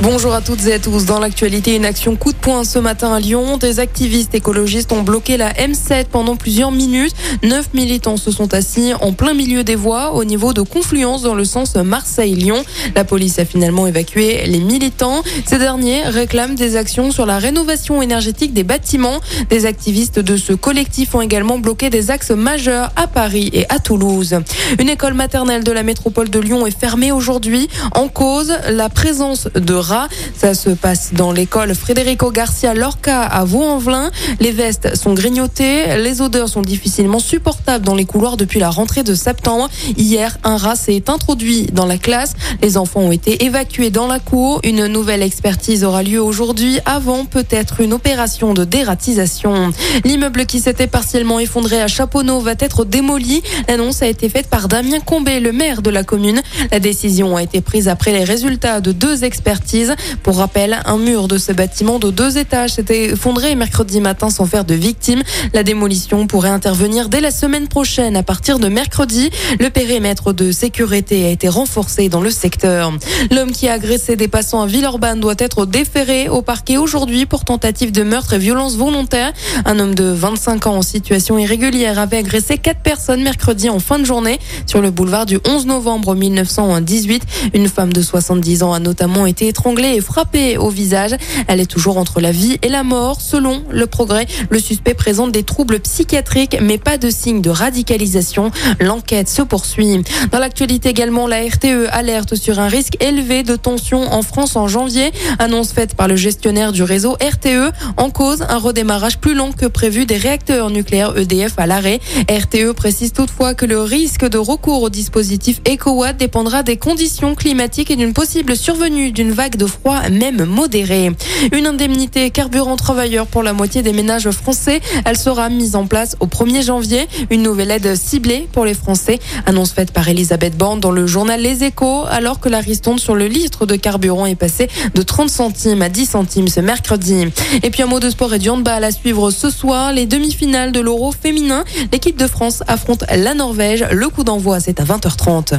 Bonjour à toutes et à tous. Dans l'actualité, une action coup de poing ce matin à Lyon. Des activistes écologistes ont bloqué la M7 pendant plusieurs minutes. Neuf militants se sont assis en plein milieu des voies au niveau de confluence dans le sens Marseille-Lyon. La police a finalement évacué les militants. Ces derniers réclament des actions sur la rénovation énergétique des bâtiments. Des activistes de ce collectif ont également bloqué des axes majeurs à Paris et à Toulouse. Une école maternelle de la métropole de Lyon est fermée aujourd'hui en cause la présence de ça se passe dans l'école Frédérico Garcia Lorca à Vaux-en-Velin. Les vestes sont grignotées, les odeurs sont difficilement supportables dans les couloirs depuis la rentrée de septembre. Hier, un rat s'est introduit dans la classe. Les enfants ont été évacués dans la cour. Une nouvelle expertise aura lieu aujourd'hui avant peut-être une opération de dératisation. L'immeuble qui s'était partiellement effondré à Chaponneau va être démoli. L'annonce a été faite par Damien Combé, le maire de la commune. La décision a été prise après les résultats de deux expertises pour rappel, un mur de ce bâtiment de deux étages s'était effondré mercredi matin sans faire de victimes. La démolition pourrait intervenir dès la semaine prochaine à partir de mercredi. Le périmètre de sécurité a été renforcé dans le secteur. L'homme qui a agressé des passants à Villeurbanne doit être déféré au parquet aujourd'hui pour tentative de meurtre et violence volontaire. Un homme de 25 ans en situation irrégulière avait agressé quatre personnes mercredi en fin de journée sur le boulevard du 11 novembre 1918. Une femme de 70 ans a notamment été étranglée étranglée et frappée au visage. Elle est toujours entre la vie et la mort. Selon le progrès, le suspect présente des troubles psychiatriques, mais pas de signe de radicalisation. L'enquête se poursuit. Dans l'actualité également, la RTE alerte sur un risque élevé de tension en France en janvier. Annonce faite par le gestionnaire du réseau RTE. En cause, un redémarrage plus long que prévu des réacteurs nucléaires EDF à l'arrêt. RTE précise toutefois que le risque de recours au dispositif EcoWatt dépendra des conditions climatiques et d'une possible survenue d'une vague de froid, même modéré. Une indemnité carburant travailleur pour la moitié des ménages français. Elle sera mise en place au 1er janvier. Une nouvelle aide ciblée pour les Français. Annonce faite par Elisabeth Borne dans le journal Les Échos, alors que la ristourne sur le litre de carburant est passée de 30 centimes à 10 centimes ce mercredi. Et puis un mot de sport et du handball à suivre ce soir. Les demi-finales de l'Euro féminin. L'équipe de France affronte la Norvège. Le coup d'envoi, c'est à 20h30.